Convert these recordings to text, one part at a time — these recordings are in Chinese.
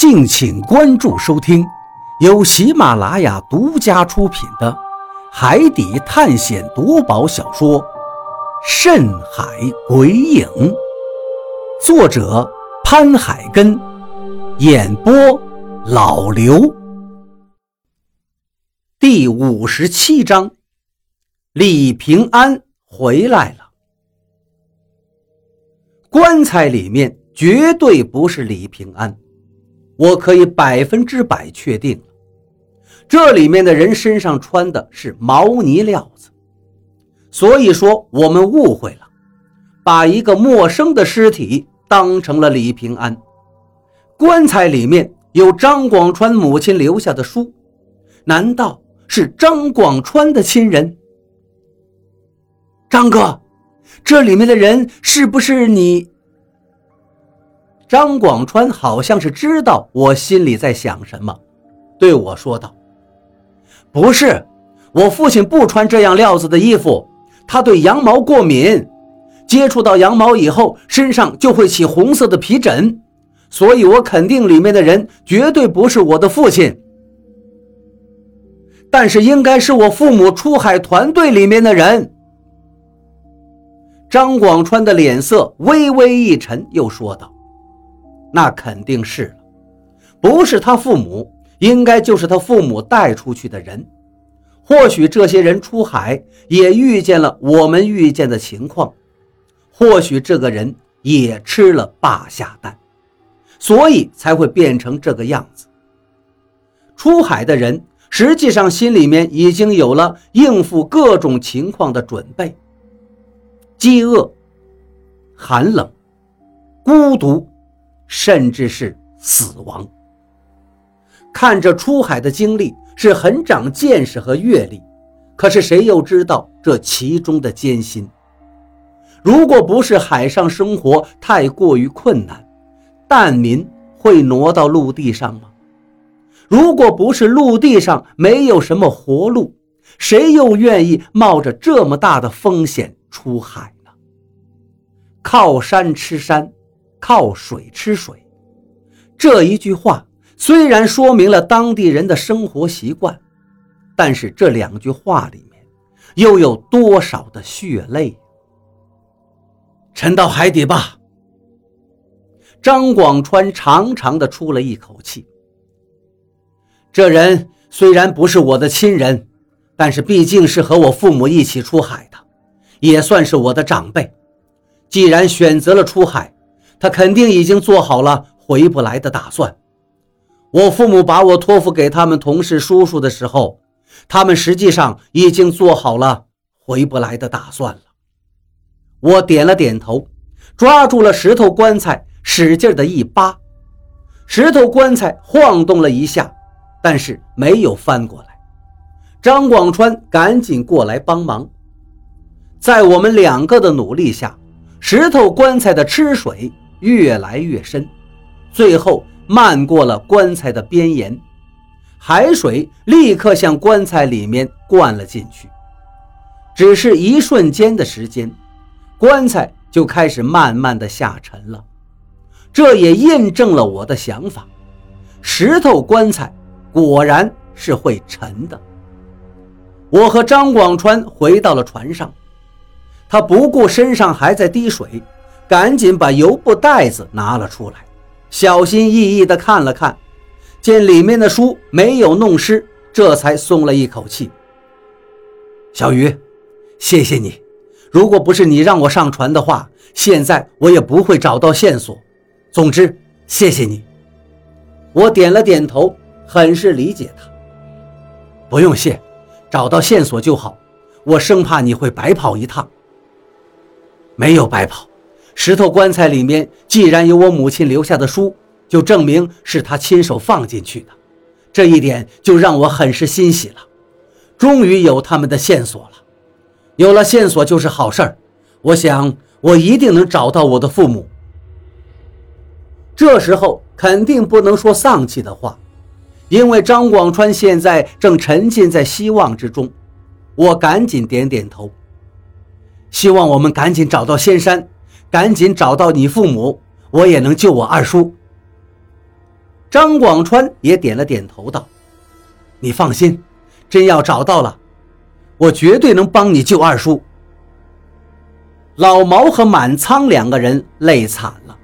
敬请关注收听，由喜马拉雅独家出品的《海底探险夺宝小说》《深海鬼影》，作者潘海根，演播老刘。第五十七章，李平安回来了。棺材里面绝对不是李平安。我可以百分之百确定，这里面的人身上穿的是毛呢料子，所以说我们误会了，把一个陌生的尸体当成了李平安。棺材里面有张广川母亲留下的书，难道是张广川的亲人？张哥，这里面的人是不是你？张广川好像是知道我心里在想什么，对我说道：“不是，我父亲不穿这样料子的衣服，他对羊毛过敏，接触到羊毛以后身上就会起红色的皮疹，所以我肯定里面的人绝对不是我的父亲，但是应该是我父母出海团队里面的人。”张广川的脸色微微一沉，又说道。那肯定是了，不是他父母，应该就是他父母带出去的人。或许这些人出海也遇见了我们遇见的情况，或许这个人也吃了霸下蛋，所以才会变成这个样子。出海的人实际上心里面已经有了应付各种情况的准备：饥饿、寒冷、孤独。甚至是死亡。看着出海的经历是很长见识和阅历，可是谁又知道这其中的艰辛？如果不是海上生活太过于困难，难民会挪到陆地上吗？如果不是陆地上没有什么活路，谁又愿意冒着这么大的风险出海呢？靠山吃山。靠水吃水，这一句话虽然说明了当地人的生活习惯，但是这两句话里面又有多少的血泪？沉到海底吧。张广川长长的出了一口气。这人虽然不是我的亲人，但是毕竟是和我父母一起出海的，也算是我的长辈。既然选择了出海，他肯定已经做好了回不来的打算。我父母把我托付给他们同事叔叔的时候，他们实际上已经做好了回不来的打算了。我点了点头，抓住了石头棺材，使劲的一扒，石头棺材晃动了一下，但是没有翻过来。张广川赶紧过来帮忙，在我们两个的努力下，石头棺材的吃水。越来越深，最后漫过了棺材的边沿，海水立刻向棺材里面灌了进去。只是一瞬间的时间，棺材就开始慢慢的下沉了。这也印证了我的想法：石头棺材果然是会沉的。我和张广川回到了船上，他不顾身上还在滴水。赶紧把油布袋子拿了出来，小心翼翼地看了看，见里面的书没有弄湿，这才松了一口气。小鱼，谢谢你，如果不是你让我上船的话，现在我也不会找到线索。总之，谢谢你。我点了点头，很是理解他。不用谢，找到线索就好。我生怕你会白跑一趟。没有白跑。石头棺材里面既然有我母亲留下的书，就证明是她亲手放进去的，这一点就让我很是欣喜了。终于有他们的线索了，有了线索就是好事儿。我想我一定能找到我的父母。这时候肯定不能说丧气的话，因为张广川现在正沉浸在希望之中。我赶紧点点头，希望我们赶紧找到仙山。赶紧找到你父母，我也能救我二叔。张广川也点了点头，道：“你放心，真要找到了，我绝对能帮你救二叔。”老毛和满仓两个人累惨了，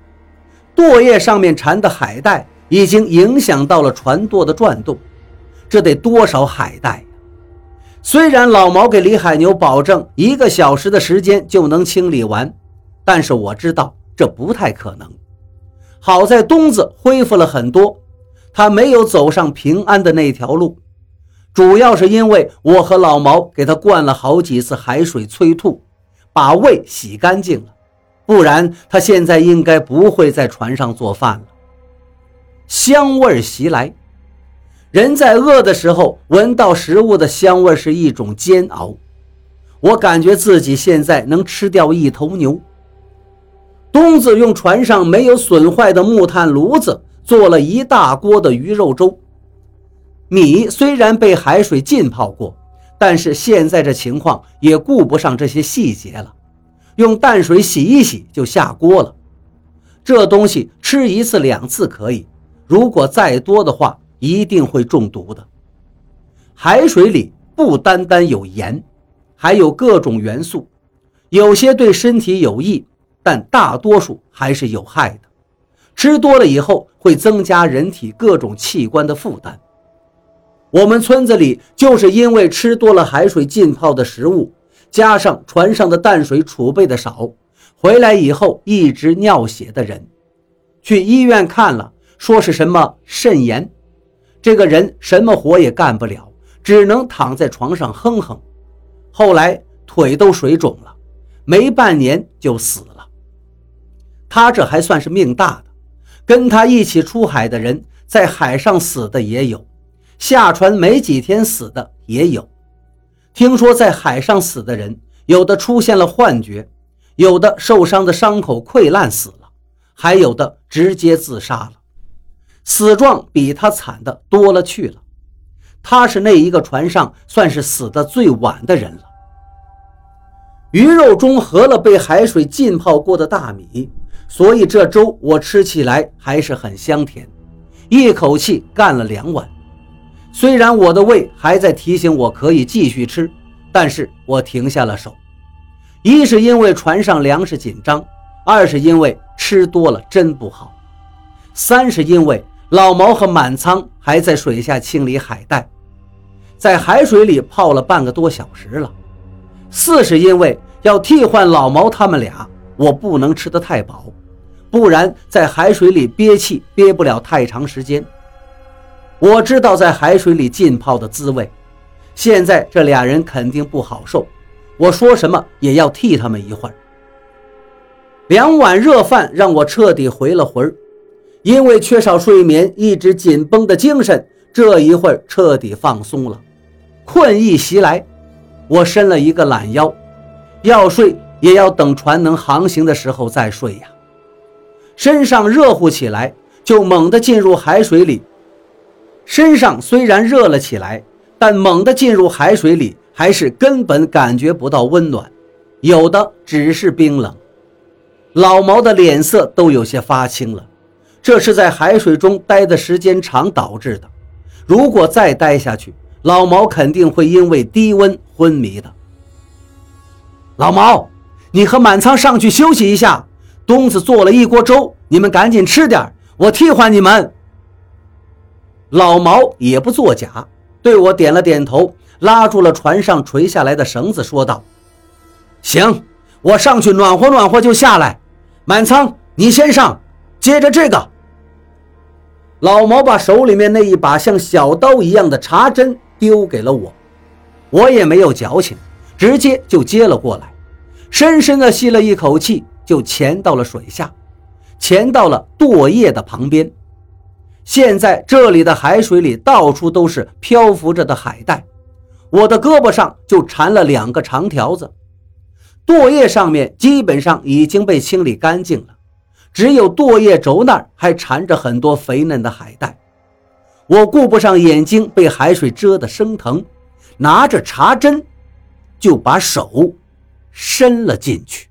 舵叶上面缠的海带已经影响到了船舵的转动，这得多少海带呀！虽然老毛给李海牛保证一个小时的时间就能清理完，但是我知道这不太可能。好在东子恢复了很多，他没有走上平安的那条路，主要是因为我和老毛给他灌了好几次海水催吐。把胃洗干净了，不然他现在应该不会在船上做饭了。香味袭来，人在饿的时候闻到食物的香味是一种煎熬。我感觉自己现在能吃掉一头牛。东子用船上没有损坏的木炭炉子做了一大锅的鱼肉粥，米虽然被海水浸泡过。但是现在这情况也顾不上这些细节了，用淡水洗一洗就下锅了。这东西吃一次两次可以，如果再多的话，一定会中毒的。海水里不单单有盐，还有各种元素，有些对身体有益，但大多数还是有害的。吃多了以后会增加人体各种器官的负担。我们村子里就是因为吃多了海水浸泡的食物，加上船上的淡水储备的少，回来以后一直尿血的人，去医院看了，说是什么肾炎，这个人什么活也干不了，只能躺在床上哼哼，后来腿都水肿了，没半年就死了。他这还算是命大的，跟他一起出海的人在海上死的也有。下船没几天死的也有，听说在海上死的人，有的出现了幻觉，有的受伤的伤口溃烂死了，还有的直接自杀了，死状比他惨的多了去了。他是那一个船上算是死的最晚的人了。鱼肉中合了被海水浸泡过的大米，所以这粥我吃起来还是很香甜，一口气干了两碗。虽然我的胃还在提醒我可以继续吃，但是我停下了手。一是因为船上粮食紧张，二是因为吃多了真不好，三是因为老毛和满仓还在水下清理海带，在海水里泡了半个多小时了。四是因为要替换老毛他们俩，我不能吃得太饱，不然在海水里憋气憋不了太长时间。我知道在海水里浸泡的滋味，现在这俩人肯定不好受。我说什么也要替他们一会儿。两碗热饭让我彻底回了魂儿，因为缺少睡眠，一直紧绷的精神这一会儿彻底放松了。困意袭来，我伸了一个懒腰，要睡也要等船能航行的时候再睡呀。身上热乎起来，就猛地进入海水里。身上虽然热了起来，但猛地进入海水里，还是根本感觉不到温暖，有的只是冰冷。老毛的脸色都有些发青了，这是在海水中待的时间长导致的。如果再待下去，老毛肯定会因为低温昏迷的。老毛，你和满仓上去休息一下，东子做了一锅粥，你们赶紧吃点，我替换你们。老毛也不作假，对我点了点头，拉住了船上垂下来的绳子，说道：“行，我上去暖和暖和就下来。满仓，你先上，接着这个。”老毛把手里面那一把像小刀一样的茶针丢给了我，我也没有矫情，直接就接了过来，深深的吸了一口气，就潜到了水下，潜到了舵叶的旁边。现在这里的海水里到处都是漂浮着的海带，我的胳膊上就缠了两个长条子，舵叶上面基本上已经被清理干净了，只有舵叶轴那儿还缠着很多肥嫩的海带。我顾不上眼睛被海水遮得生疼，拿着茶针就把手伸了进去。